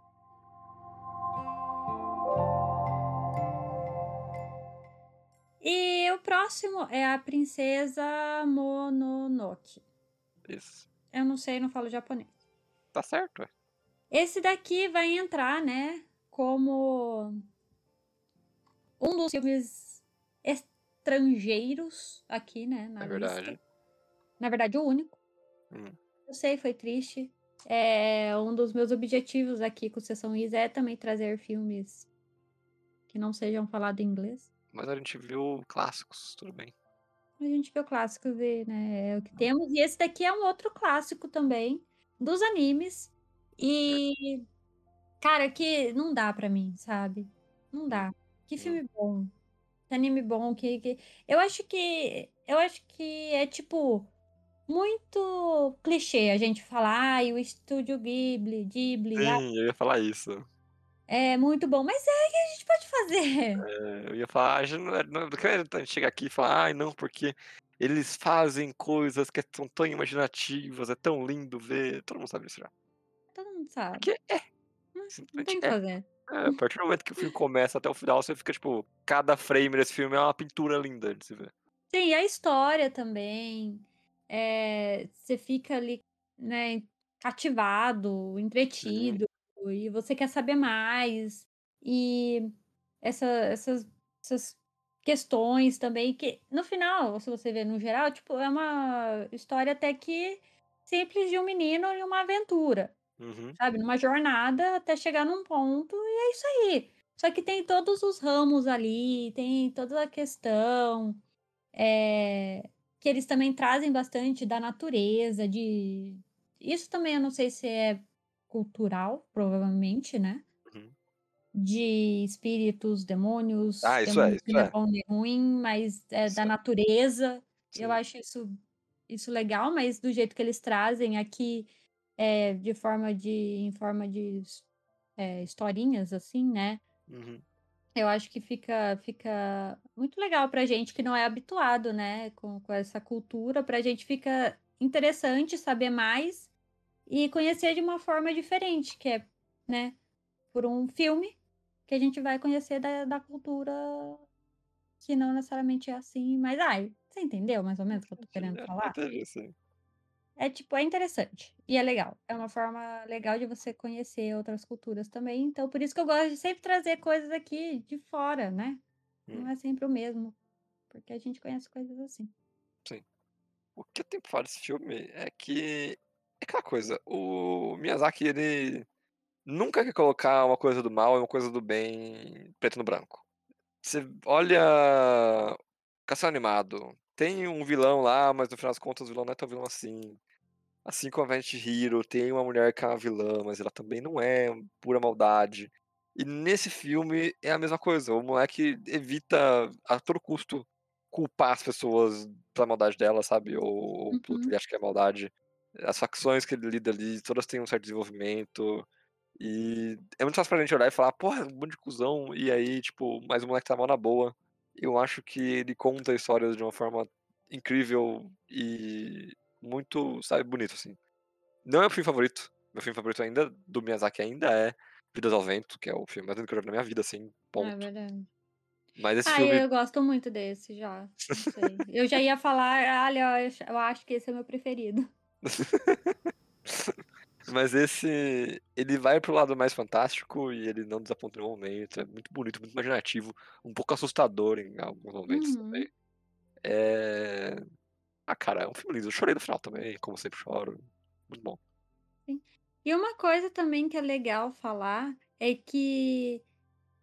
E o próximo é a Princesa Mononoke. Isso. Eu não sei, não falo japonês. Tá certo. Esse daqui vai entrar, né, como um dos filmes estrangeiros aqui, né, na É lista. verdade. Na verdade, o único. Hum. Eu sei, foi triste. É, um dos meus objetivos aqui com Sessão Is é também trazer filmes que não sejam falados em inglês. Mas a gente viu clássicos, tudo bem. A gente vê o clássico e né, é o que temos. E esse daqui é um outro clássico também dos animes. E, cara, que não dá pra mim, sabe? Não dá. Que filme bom. Que anime bom. Que, que... Eu acho que. Eu acho que é tipo. Muito clichê a gente falar, ai, o estúdio Ghibli, Ghibli, ah, Sim, eu ia falar isso. É muito bom. Mas é o que a gente pode fazer. É, eu ia falar, a gente não, não, não quero a gente chegar aqui e falar, ai não, porque eles fazem coisas que são tão imaginativas, é tão lindo ver. Todo mundo sabe isso já. Todo mundo sabe. Porque é. Não tem Simplesmente o que é. fazer. É, a partir do momento que o filme começa até o final, você fica, tipo, cada frame desse filme é uma pintura linda de se ver. Sim, a história também. é, você fica ali, né, cativado, entretido, e você quer saber mais. E essa- essas, essas questões também, que no final, se você ver no geral, tipo, é uma história até que simples de um menino em uma aventura, Uhum. sabe? Numa jornada até chegar num ponto, e é isso aí. Só que tem todos os ramos ali, tem toda a questão, eh, que eles também trazem bastante da natureza, de isso também eu não sei se é cultural, provavelmente, né. Uhum. De espíritos, demônios, Ah, isso é, demônios isso que é é. bom nem ruim, mas é Isso da é. natureza. Eu acho isso isso legal, mas do jeito que eles trazem aqui, eh, de forma de em forma de eh, historinhas, assim, né. Uhum. Eu acho que fica fica muito legal pra gente que não é habituado, né, com com essa cultura, pra gente fica interessante saber mais e conhecer de uma forma diferente, que é, né, por um filme que a gente vai conhecer da da cultura que não necessariamente é assim, mas ai, você entendeu mais ou menos o que eu tô querendo é, falar? É tipo, é interessante e é legal. É uma forma legal de você conhecer outras culturas também, então por isso que eu gosto de sempre trazer coisas aqui de fora, né. Não Hum. é sempre o mesmo, porque a gente conhece coisas assim. Sim. O que eu tenho pra falar desse filme é que é aquela coisa, o Miyazaki ele nunca quer colocar uma coisa do mal e uma coisa do bem preto no branco. Você olha Castelo Animado, tem um vilão lá, mas no final das contas o vilão não é tão vilão assim. Assim como Valiant Hero, tem uma mulher que é uma vilã, mas ela também não é pura maldade. E nesse filme é a mesma coisa, o moleque evita a todo custo culpar as pessoas pela maldade delas, sabe, ou ou pelo que Uhum. ele acha que é maldade. As facções que ele lida ali, todas têm um certo desenvolvimento, e é muito fácil pra gente olhar e falar: "Porra, um bando de cuzão", e aí, tipo, mas o moleque tá mó na boa. Eu acho que ele conta histórias de uma forma incrível e muito, sabe, bonito, assim. Não é meu filme favorito, meu filme favorito ainda do Miyazaki ainda é Vidas ao Vento, que é o filme mais lindo que eu já vi na minha vida, assim, É ponto. verdade. Mas esse Ah, filme eu gosto muito desse já, não sei. Eu já ia falar: "Olha, eu acho eu acho que esse é o meu preferido". Mas esse ele vai para o lado mais fantástico e ele não desaponta em nenhum momento, é muito bonito, muito imaginativo, um pouco assustador em alguns momentos também. Uhum. Eh, ah, cara, é um filme lindo, eu chorei no final também, como sempre choro, muito bom. Sim. E uma coisa também que é legal falar, é que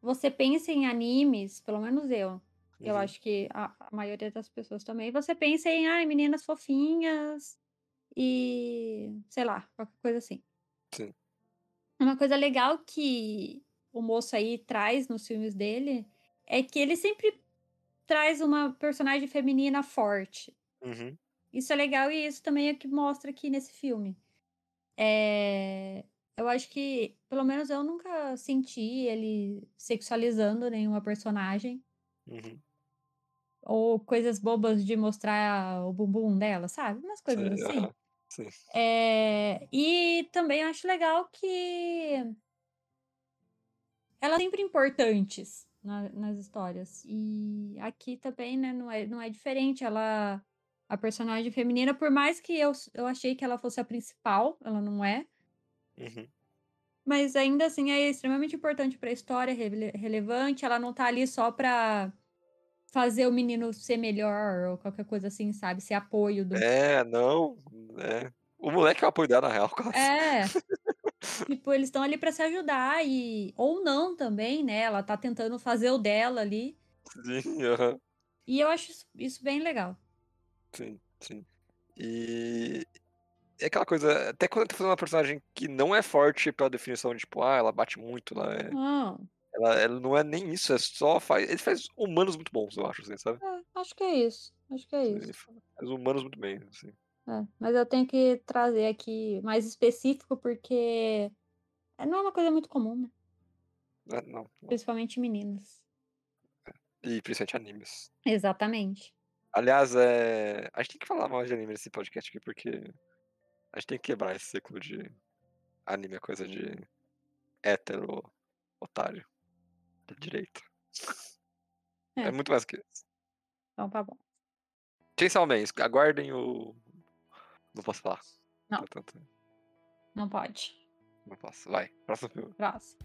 você pensa em animes, pelo menos eu, eu Uhum. acho que a a maioria das pessoas também, você pensa em: "Ai, meninas fofinhas e", sei lá, qualquer coisa assim. Sim. Uma coisa legal que o moço aí traz nos filmes dele, é que ele sempre traz uma personagem feminina forte. Uhum. Isso é legal e isso também é que mostra aqui nesse filme. Eh, eu acho que, pelo menos eu nunca senti ele sexualizando nenhuma personagem. Uhum. Ou coisas bobas de mostrar o bumbum dela, sabe, umas coisas Sei, assim. Sim. Eh, e também acho legal que elas sempre importantes na nas histórias. E aqui também, né, não é não é diferente, ela a personagem feminina, por mais que eu eu achei que ela fosse a principal, ela não é. Uhum. Mas ainda assim é extremamente importante pra história, rele relevante, ela não tá ali só pra fazer o menino ser melhor ou qualquer coisa assim, sabe, ser apoio do É, não, é. O moleque é o apoio dela na real quase. É. Tipo, eles estão ali pra se ajudar e ou não também, né, ela tá tentando fazer o dela ali. Sim. E eu acho isso isso bem legal. Sim, sim. E é aquela coisa, até quando tá fazendo uma personagem que não é forte pela definição de tipo: "Ah, ela bate muito, ela é" Não. Ela ela não é nem isso, é só faz ele faz humanos muito bons, eu acho, assim, sabe. É, acho que é isso, acho que é ele isso. faz humanos muito bem, assim. É, mas eu tenho que trazer aqui mais específico, porque, não é uma coisa muito comum, né. É, não, não. Principalmente meninas. É, e principalmente animes. Exatamente. Aliás, eh, a gente tem que falar mais de anime nesse podcast aqui, porque a gente tem que quebrar esse ciclo de anime é coisa de hétero, otário, de direita. É É. muito mais que isso. Então tá bom. Chainsaw Man, aguardem o não posso falar. Não. Portanto Não pode. Não posso, vai, próximo filme. Próximo.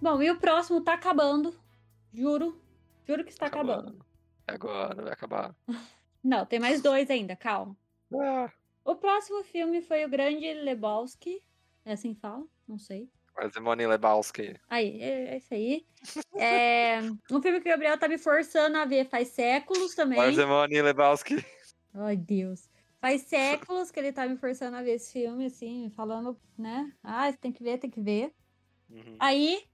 Bom, e o próximo tá acabando, juro, juro que está acabando. Acabando. É agora, vai acabar. Não, tem mais 2 ainda, calma. Ah. O próximo filme foi O Grande Lebowski, É assim que fala? Não sei. Parsimony Lebowski. Aí, é, é isso aí. É um filme que o Gabriel tá me forçando a ver faz séculos também. Parsimony Lebowski. Ai, Deus. Faz séculos que ele tá me forçando a ver esse filme, assim, falando, né? Ah, você tem que ver, tem que ver. Uhum. Aí,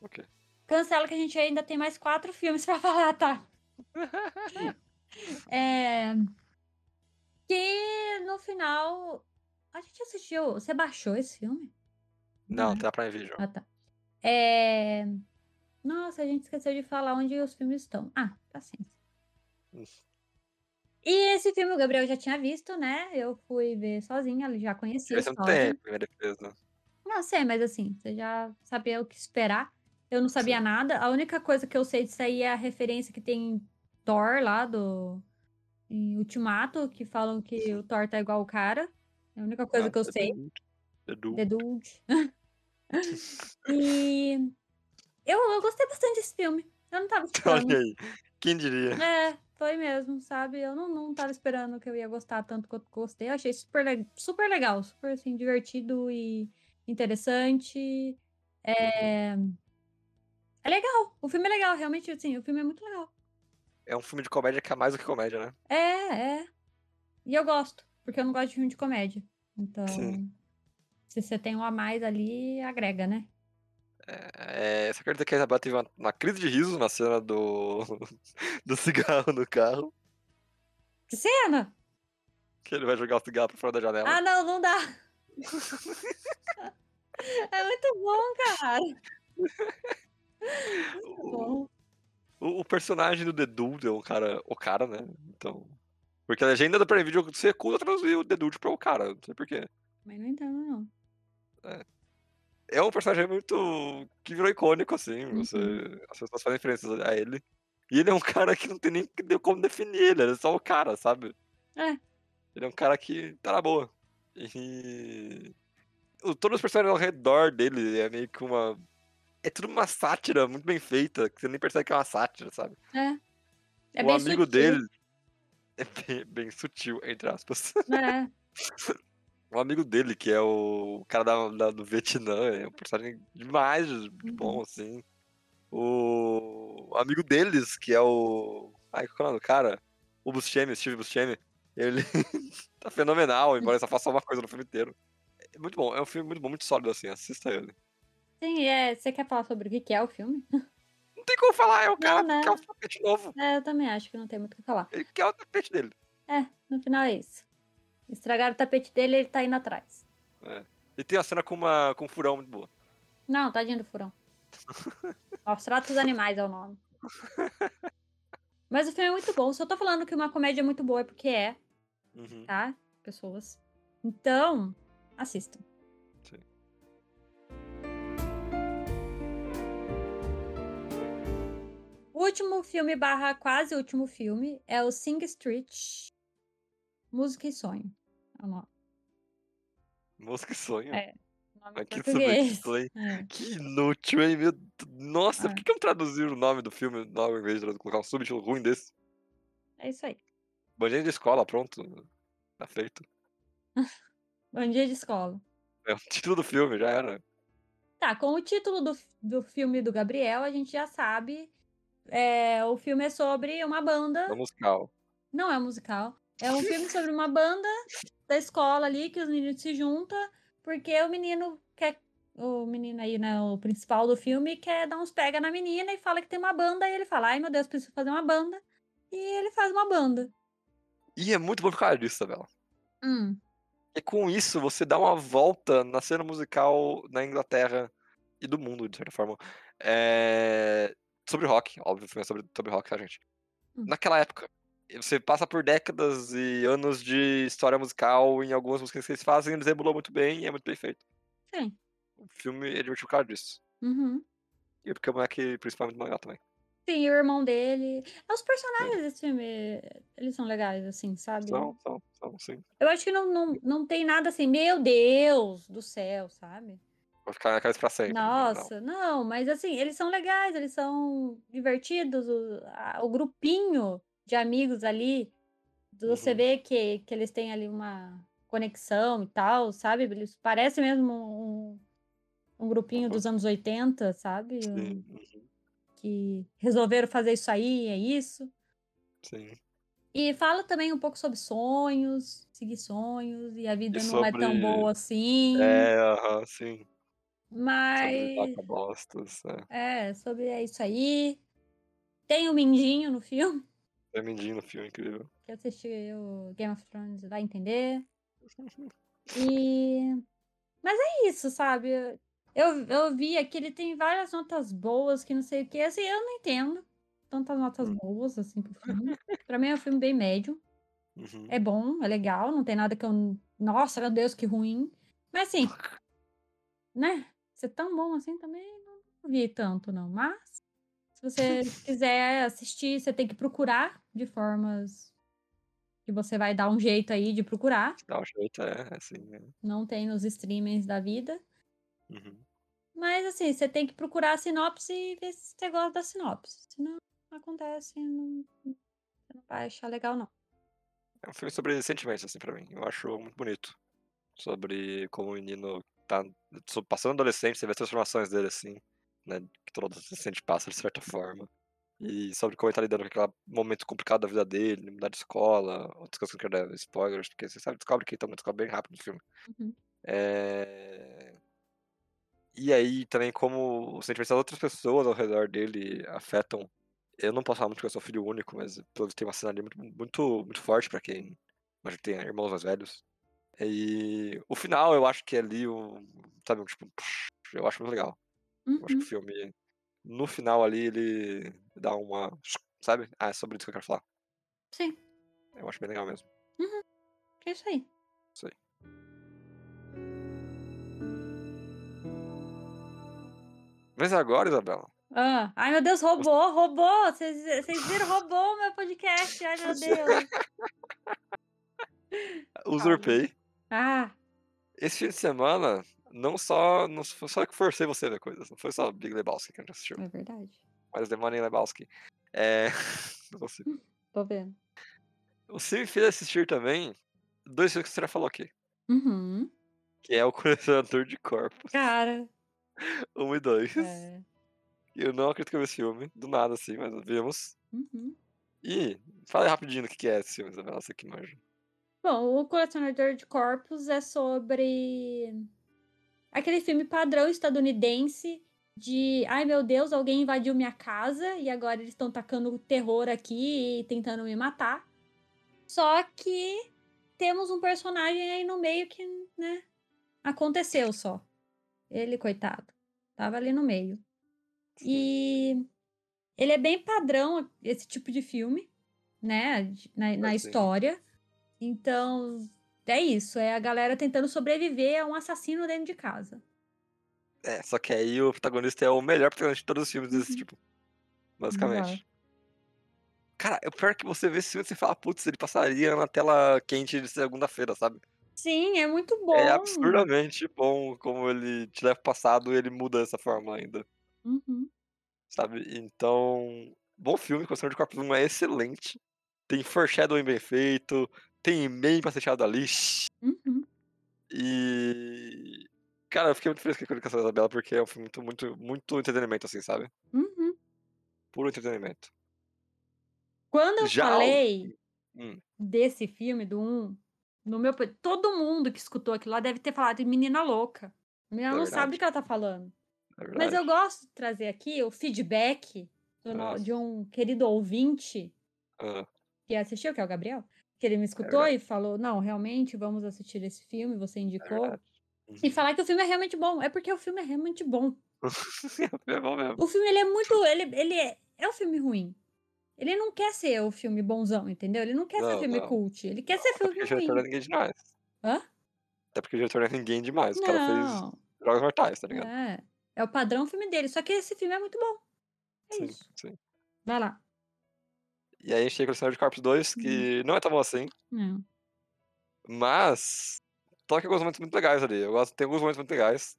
Ok. cancela que a gente ainda tem mais quatro filmes pra falar, tá? É... Que no final. A gente assistiu. Você baixou esse filme? Não, Ah. tá pra vídeo. Ah, tá. É... Nossa, a gente esqueceu de falar onde os filmes estão. Ah, paciência. Hum. E esse filme o Gabriel já tinha visto, né? Eu fui ver sozinha, ele já conhecia um história. tempo, minha defesa. Não sei, mas assim, você já sabia o que esperar. Eu não sabia nada. A única coisa que eu sei disso aí é a referência que tem em Thor lá do. Em Ultimato, que falam que o Thor tá igual o cara. É a única coisa Ah, que eu The sei. Dude. The Dude. The Dude. e. Eu, eu gostei bastante desse filme. Eu não tava esperando. Olha aí. Quem diria? É, foi mesmo, sabe? Eu não, não tava esperando que eu ia gostar tanto quanto gostei. Eu achei super, super legal, super assim, divertido e interessante. É... é legal, o filme é legal, realmente, assim, o filme é muito legal. É um filme de comédia que é mais do que comédia, né? É, é. E eu gosto, porque eu não gosto de filme de comédia. Então, Sim. se você tem um a mais ali, agrega, né? É, você acredita que a Isabela teve uma, uma crise de riso na cena do, do cigarro no carro? Que cena? Que ele vai jogar o cigarro pra fora da janela. Ah, não, não dá. é muito bom, cara. Muito bom. O, o personagem do The Dude é um cara, o cara, né? Então. Porque a legenda do Prime Video se recusa traduzir o The Dude pra o cara, não sei porquê. Mas não entendo, não. É um personagem muito. que virou icônico, assim. Uhum. Você, as pessoas fazem referências a ele. E ele é um cara que não tem nem como definir ele, ele é só o cara, sabe? É. Ele é um cara que tá na boa. E. Todos os personagens ao redor dele é meio que uma. É tudo uma sátira muito bem feita, que você nem percebe que é uma sátira, sabe? É. É o bem amigo sutil. dele é bem, bem sutil, entre aspas. É. O amigo dele, que é o cara da, da- do Vietnã, é um personagem demais de bom, Uhum. assim. O amigo deles, que é o. Ai, qual é o nome do cara? O Buscemi, Steve Buscemi. Ele tá fenomenal, embora ele só faça uma coisa no filme inteiro. É muito bom, é um filme muito bom, muito sólido, assim, assista ele. Sim, é. Você quer falar sobre o que é o filme? Não tem como falar, é o cara né? que quer o tapete novo. É, eu também acho que não tem muito o que falar. Ele quer o tapete dele. É, no final é isso. Estragaram o tapete dele ele tá indo atrás. E tem uma cena com, uma, com um furão muito boa. Não, tadinho do furão. Maus tratos animais é o nome. Mas o filme é muito bom. Eu tô falando que uma comédia é muito boa é porque é, Uhum. tá? Pessoas. Então, assistam. O último filme barra quase último filme é o Sing Street. Música e Sonho. É o nome. Música e sonho. É. Nome que português. hein? É. Que inútil, hein? Meu... Nossa, É. por que, que eu traduzir o nome do filme logo em vez de colocar um subtítulo ruim desse? é isso aí. Bandinha de escola, pronto. Tá feito. Bom dia de escola. É o título do filme, já era. Tá, com o título do, do filme do Gabriel, a gente já sabe. É, o filme é sobre uma banda. É musical. Não é musical. É um filme sobre uma banda da escola ali que os meninos se juntam porque o menino quer. O menino aí, né? O principal do filme quer dar uns pega na menina e fala que tem uma banda. E ele fala: Ai meu Deus, preciso fazer uma banda. E ele faz uma banda. E é muito bom por causa disso, Isabela. Hum, E com isso, você dá uma volta na cena musical na Inglaterra e do mundo, de certa forma. É... Sobre rock, óbvio, filme é sobre, sobre rock, tá, gente? Hum. Naquela época, você passa por décadas e anos de história musical em algumas músicas que eles fazem, eles emulou muito bem e é muito bem feito. sim. O filme é divertido por causa disso. Uhum. E porque o moleque principal é muito legal também. Sim, e o irmão dele. Os personagens desse filme, eles são legais, assim, sabe? São, são, são, sim. Eu acho que não, não, não tem nada assim, meu Deus do céu, sabe? Vou ficar na cabeça pra sempre. né? Não. Nossa, não, mas assim, eles são legais, eles são divertidos. O, a- o grupinho de amigos ali, você Uhum. vê que, que eles têm ali uma, conexão e tal, sabe? Eles parecem mesmo um, um grupinho Uhum. dos anos 80, sabe? Sim. Um- Uhum. que resolveram fazer isso aí, é isso. Sim. E fala também um pouco sobre sonhos, seguir sonhos, e a vida não é tão sobre- boa assim. É, aham, sim. Sobre Mas. com bostas. É. É, sobre é isso aí. Tem o Mindinho no filme. É Mindinho no filme, incrível. que assistiu Game of Thrones vai entender. E. Mas é isso, sabe? Eu, eu vi aqui, ele tem várias notas boas, que não sei o que. Assim, eu não entendo tantas notas Hum. boas assim pro filme. pra mim é um filme bem médio. Uhum. É bom, é legal, não tem nada que eu. Nossa, meu Deus, que ruim. Mas assim, né? Ser tão bom assim também não vi tanto, não. Mas, se você quiser assistir, você tem que procurar de formas que você vai dar um jeito aí de procurar. Dá um jeito, é, assim. É. Não tem nos streamings da vida. Uhum. Mas assim, você tem que procurar a sinopse e ver se você gosta da sinopse. Senão acontece, não, você não vai achar legal, não. É um filme sobre sentimentos, assim, pra mim. Eu acho muito bonito. Sobre como o menino tá passando adolescente, você vê as transformações dele, assim, né? Que todo adolescente passa, de certa forma. E sobre como ele tá lidando com aquele momento complicado da vida dele, mudar de escola, outras coisas que eu quero dar spoilers, porque você sabe, descobre que também descobre bem rápido no filme. Uhum. É... E aí também como os sentimentos das outras pessoas ao redor dele afetam. Eu não posso falar muito porque eu sou filho único, mas pelo visto tem uma cena ali muito, muito, muito forte pra quem mas tem irmãos mais velhos. E o final eu acho que é ali o. Sabe, tipo, eu acho muito legal. Eu acho que Uhum. o filme, no final ali, ele dá uma. Sabe? Ah, é sobre isso que eu quero falar. Sim, Eu acho bem legal mesmo. é isso aí. Isso aí. Mas agora, Isabela, Ah, ai, meu Deus, roubou, roubou. Vocês vocês viram, roubou o meu podcast. Ai, meu Deus. usurpei. Ah, Esse fim de semana, não só. Não foi só que forcei você a ver coisas. Não foi só Big Lebowski que a gente assistiu. é verdade. Mas The Money Lebowski. É. não consigo. Tô vendo. Você me fez assistir também dois filmes que você já falou aqui. Uhum. Que é o Colecionador de Corpos. Cara, 1 e 2. é. Eu não acredito que eu vi esse filme. Do nada, assim, mas vimos. Uhum. E fala rapidinho que que é esse filme, Isabela, você que manja. Bom, o Colecionador de Corpos é sobre aquele filme padrão estadunidense de ai meu Deus, alguém invadiu minha casa e agora eles estão tacando terror aqui e tentando me matar. Só que temos um personagem aí no meio que, né, aconteceu só. Ele, coitado, tava ali no meio. E ele é bem padrão, esse tipo de filme, né, na, na Assim. história. Então, é isso, é a galera tentando sobreviver a um assassino dentro de casa. É, só que aí o protagonista é o melhor protagonista de todos os filmes desse Uhum. tipo. Basicamente. Cara, o pior é que você vê esse filme e você fala, putz, ele passaria na tela quente de segunda-feira, sabe? Sim, é muito bom. É absurdamente bom como ele te leva pro passado e ele muda dessa forma ainda, Uhum. sabe? Então, bom filme, Construção de Corpos 1 é excelente. Tem foreshadowing bem feito, tem meme pra ser tirado ali. Uhum. E. Cara, eu fiquei muito feliz com a indicação da Isabela, porque é um filme muito, muito, muito entretenimento, assim, sabe? Uhum. Puro entretenimento. Quando eu Já o- falei Hum, desse filme, do 1, no meu. Todo mundo que escutou aquilo lá deve ter falado de menina louca. A menina É não sabe verdade. do que ela tá falando. é Mas eu gosto de trazer aqui o feedback do de um querido ouvinte Ah, que assistiu, que é o Gabriel, que ele me escutou e falou: Não, realmente vamos assistir esse filme, você é indicou. verdade. e falar que o filme é realmente bom. É porque o filme é realmente bom. é bom mesmo. O filme, ele é muito. Ele, ele é, é um filme ruim. Ele não quer ser o filme bonzão, entendeu? Ele não quer ser Não, filme não. cult. Ele quer ser Até filme diretor não é ruim. ninguém demais. Hã? Até porque o diretor não é ninguém demais. O cara fez Não. Jogos Mortais, tá ligado? É. É o padrão filme dele. Só que esse filme é muito bom. É sim, isso. sim. Vai lá. E aí a gente tem Colecionador de Corpos 2, que não é tão bom assim, Não. mas toca alguns momentos muito legais ali. Eu gosto, tem alguns momentos muito legais.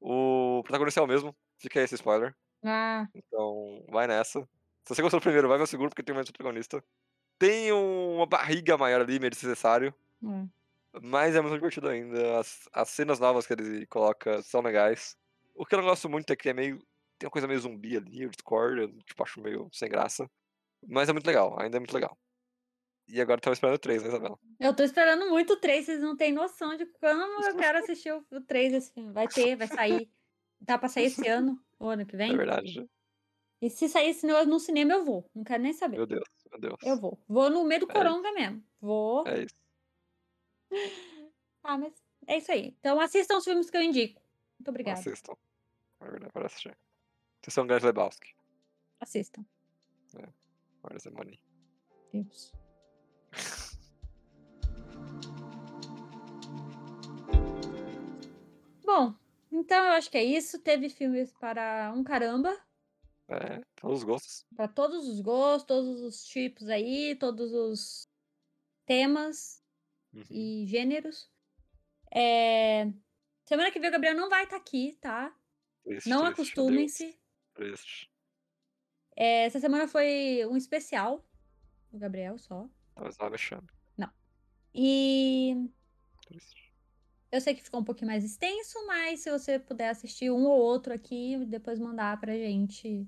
O protagonista é o mesmo, fica aí esse spoiler. Ah, Então, vai nessa. Se você gostou do primeiro, vai ver o segundo, porque tem mais protagonista. Tem uma barriga maior ali, meio desnecessário. é. Mas é muito divertido ainda. As, as cenas novas que ele coloca são legais. O que eu não gosto muito é que é meio. Tem uma coisa meio zumbi ali, eu discordo, eu tipo, acho meio sem graça. Mas é muito legal, ainda é muito legal. E agora tava esperando o 3, né, Isabela? Eu tô esperando muito o 3, vocês não têm noção de quando eu quero assistir o 3 esse filme. Vai ter, vai sair. Tá pra sair esse ano, ou ano que É vem. verdade. E se sair esse no, no cinema, eu vou. Não quero nem saber. Meu Deus, meu Deus. Eu vou. Vou no meio do É coronga mesmo. Vou. É isso. Ah, mas é isso aí. Então assistam os filmes que eu indico. Muito obrigada. Assistam. É verdade, para assistir. Vocês são Gás Lebowski. Assistam. Olha essa money. Deus. Bom, então eu acho que é isso. Teve filmes para um caramba. É, todos os gostos. Para todos os gostos, todos os tipos aí, todos os temas Uhum. e gêneros. É, Semana que vem o Gabriel não vai estar aqui, tá? Triste, Não acostumem-se. Triste. É, Essa semana foi um especial do Gabriel só. Talvez não me chame. E Triste. eu sei que ficou um pouquinho mais extenso, mas se você puder assistir um ou outro aqui, e depois mandar pra gente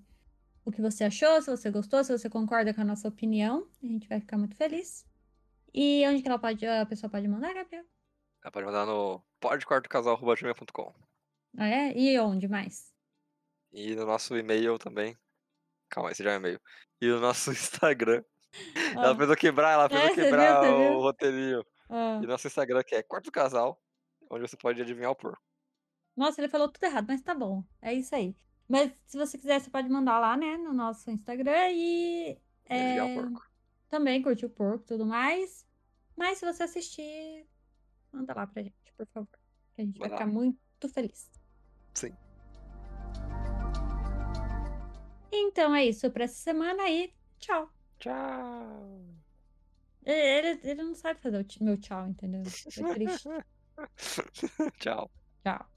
o que você achou, se você gostou, se você concorda com a nossa opinião, a gente vai ficar muito feliz. E onde que ela pode, a pessoa pode mandar, Gabriel? Ela pode mandar no podquartocasal.gmail.com Ah, é? E onde mais? E no nosso e-mail também. Calma, esse já é e-mail. E no nosso Instagram. Ela Ah, fez eu quebrar, ela fez É, eu viu, quebrar você o viu? roteirinho. ah. E nosso Instagram que é Quarto Casal, onde você pode adivinhar o porco. Nossa, ele falou tudo errado, mas tá bom. É isso aí. Mas se você quiser, você pode mandar lá, né, no nosso Instagram e adivinhar o é, porco. também curtir o porco e tudo mais. Mas se você assistir, manda lá pra gente, por favor. Que a gente vai ficar lá. muito feliz. Sim. Então é isso pra essa semana aí. Tchau. Tchau. Ele, ele não sabe fazer o meu tchau, entendeu? É triste. Tchau. Tchau.